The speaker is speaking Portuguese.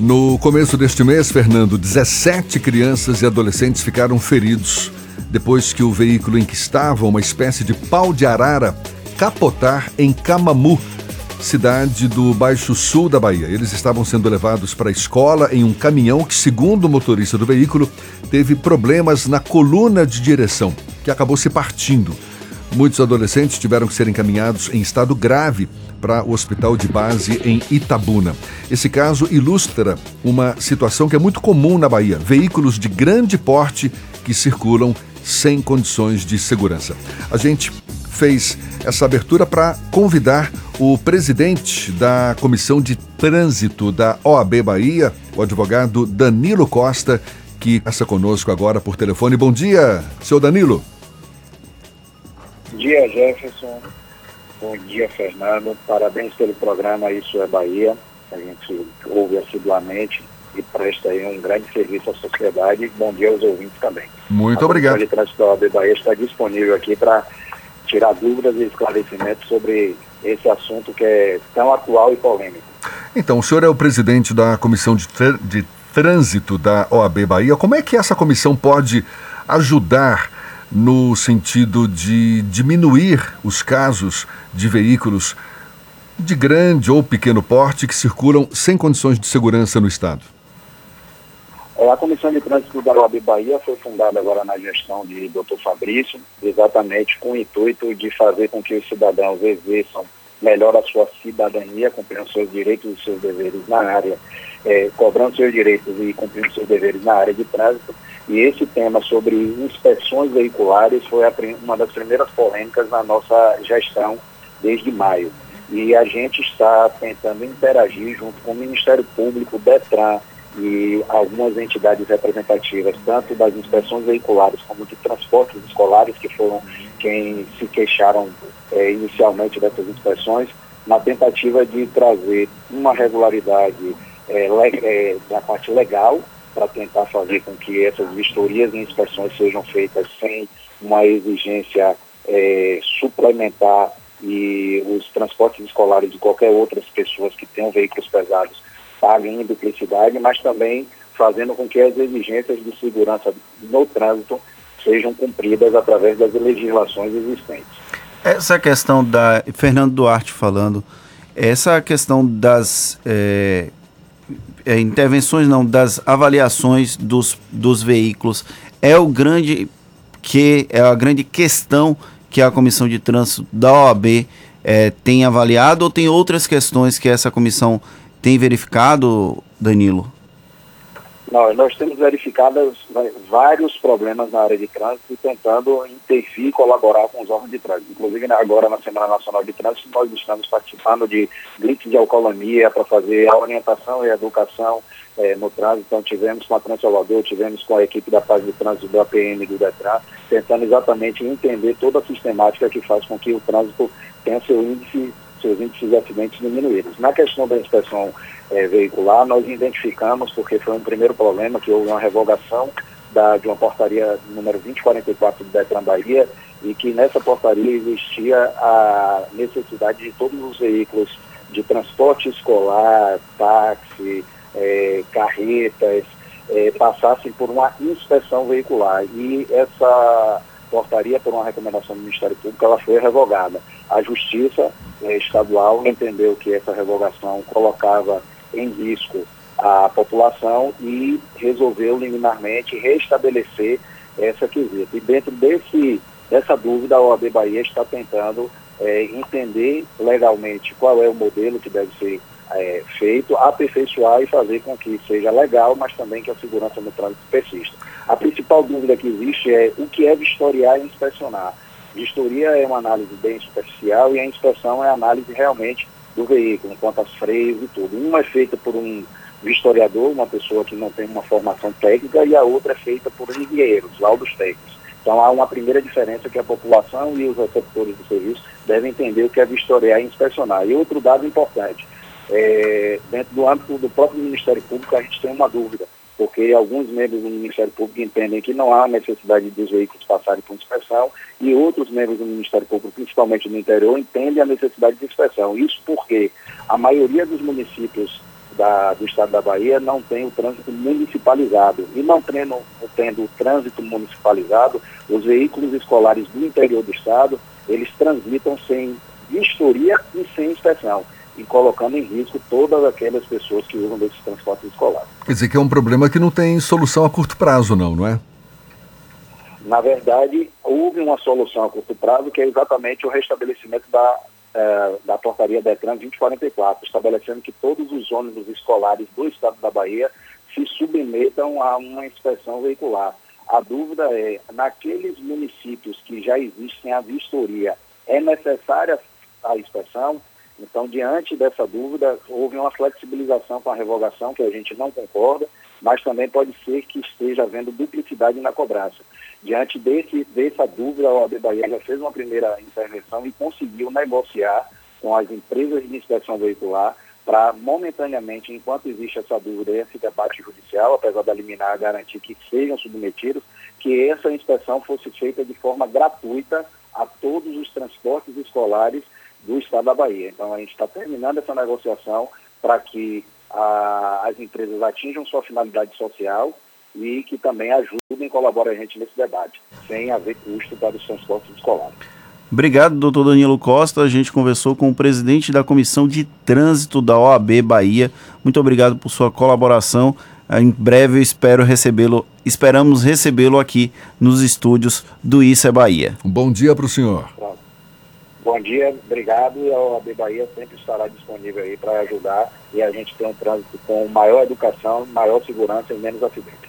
No começo deste mês, Fernando, 17 crianças e adolescentes ficaram feridos depois que o veículo em que estavam, uma espécie de pau de arara, capotar em Camamu, cidade do Baixo Sul da Bahia. Eles estavam sendo levados para a escola em um caminhão que, segundo o motorista do veículo, teve problemas na coluna de direção, que acabou se partindo. Muitos adolescentes tiveram que ser encaminhados em estado grave para o hospital de base em Itabuna. Esse caso ilustra uma situação que é muito comum na Bahia: veículos de grande porte que circulam sem condições de segurança. A gente fez essa abertura para convidar o presidente da Comissão de Trânsito da OAB Bahia, o advogado Danilo Costa, que passa conosco agora por telefone. Bom dia, seu Danilo. Bom dia, Jefferson. Bom dia, Fernando. Parabéns pelo programa Isso é Bahia. A gente ouve assiduamente e presta aí um grande serviço à sociedade. Bom dia aos ouvintes também. Muito a obrigado. A Trânsito da OAB Bahia está disponível aqui para tirar dúvidas e esclarecimentos sobre esse assunto que é tão atual e polêmico. Então, o senhor é o presidente da Comissão de, de Trânsito da OAB Bahia. Como é que essa comissão pode ajudar no sentido de diminuir os casos de veículos de grande ou pequeno porte que circulam sem condições de segurança no Estado? É, a Comissão de Trânsito da OAB Bahia foi fundada agora na gestão de Dr. Fabrício, exatamente com o intuito de fazer com que os cidadãos exerçam melhor a sua cidadania, cumprindo seus direitos e seus deveres na área, é, cobrando seus direitos e cumprindo seus deveres na área de trânsito e esse tema sobre inspeções veiculares foi uma das primeiras polêmicas na nossa gestão desde maio. E a gente está tentando interagir junto com o Ministério Público, o DETRAN e algumas entidades representativas, tanto das inspeções veiculares como de transportes escolares, que foram quem se queixaram é, inicialmente dessas inspeções, na tentativa de trazer uma regularidade é, é, da parte legal para tentar fazer com que essas vistorias e inspeções sejam feitas sem uma exigência é, suplementar e os transportes escolares de qualquer outras pessoas que tenham veículos pesados paguem em duplicidade, mas também fazendo com que as exigências de segurança no trânsito sejam cumpridas através das legislações existentes. Essa questão da Fernando Duarte falando, essa questão das é, intervenções não, das avaliações dos, dos veículos é o grande que é a grande questão que a comissão de trânsito da OAB é, tem avaliado ou tem outras questões que essa comissão tem verificado, Danilo? Não, nós temos verificado vários problemas na área de trânsito e tentando intervir e colaborar com os órgãos de trânsito. Inclusive, agora na Semana Nacional de Trânsito, nós estamos participando de gritos de alcoolemia para fazer a orientação e a educação eh, no trânsito. Então, tivemos com a Transalvador, tivemos com a equipe da Paz de Trânsito do APM do DETRAN, tentando exatamente entender toda a sistemática que faz com que o trânsito tenha seu índice seus índices de acidentes diminuídos. Na questão da inspeção é, veicular, nós identificamos, porque foi um primeiro problema, que houve uma revogação da, de uma portaria número 2044 do Detran Bahia, e que nessa portaria existia a necessidade de todos os veículos de transporte escolar, táxi, é, carretas, é, passassem por uma inspeção veicular. E essa portaria, por uma recomendação do Ministério Público, ela foi revogada. A Justiça eh, Estadual entendeu que essa revogação colocava em risco a população e resolveu liminarmente restabelecer essa quesita. E dentro desse, dessa dúvida, a OAB Bahia está tentando eh, entender legalmente qual é o modelo que deve ser é, feito, aperfeiçoar e fazer com que seja legal, mas também que a segurança no trânsito persista. A principal dúvida que existe é o que é vistoriar e inspecionar. Vistoria é uma análise bem superficial e a inspeção é a análise realmente do veículo, quanto às freios e tudo. Uma é feita por um vistoriador, uma pessoa que não tem uma formação técnica, e a outra é feita por engenheiros, laudos técnicos. Então há uma primeira diferença que a população e os receptores do serviço devem entender o que é vistoriar e inspecionar. E outro dado importante, é, dentro do âmbito do próprio Ministério Público, a gente tem uma dúvida, porque alguns membros do Ministério Público entendem que não há necessidade dos veículos passarem por inspeção e outros membros do Ministério Público, principalmente no interior, entendem a necessidade de inspeção. Isso porque a maioria dos municípios da, do estado da Bahia não tem o trânsito municipalizado. E não tendo, tendo o trânsito municipalizado, os veículos escolares do interior do estado, eles transitam sem vistoria e sem inspeção, e colocando em risco todas aquelas pessoas que usam desses transportes escolares. Quer dizer que é um problema que não tem solução a curto prazo, não, não é? Na verdade, houve uma solução a curto prazo, que é exatamente o restabelecimento da, eh, da portaria DETRAN 2044, estabelecendo que todos os ônibus escolares do estado da Bahia se submetam a uma inspeção veicular. A dúvida é, naqueles municípios que já existem a vistoria, é necessária a inspeção? Então, diante dessa dúvida, houve uma flexibilização com a revogação, que a gente não concorda, mas também pode ser que esteja havendo duplicidade na cobrança. Diante desse, dessa dúvida, a OAB Bahia já fez uma primeira intervenção e conseguiu negociar com as empresas de inspeção veicular para, momentaneamente, enquanto existe essa dúvida e esse debate judicial, apesar da liminar garantir que sejam submetidos, que essa inspeção fosse feita de forma gratuita a todos os transportes escolares do estado da Bahia. Então, a gente está terminando essa negociação para que a, as empresas atinjam sua finalidade social e que também ajudem colaborem a gente nesse debate, sem haver custo para os transportes escolares. Obrigado, doutor Danilo Costa. A gente conversou com o presidente da Comissão de Trânsito da OAB Bahia. Muito obrigado por sua colaboração. Em breve eu espero recebê-lo, esperamos recebê-lo aqui nos estúdios do Isso é Bahia. Um bom dia para o senhor. Bom dia, obrigado. E a OAB Bahia sempre estará disponível aí para ajudar e a gente ter um trânsito com maior educação, maior segurança e menos acidentes.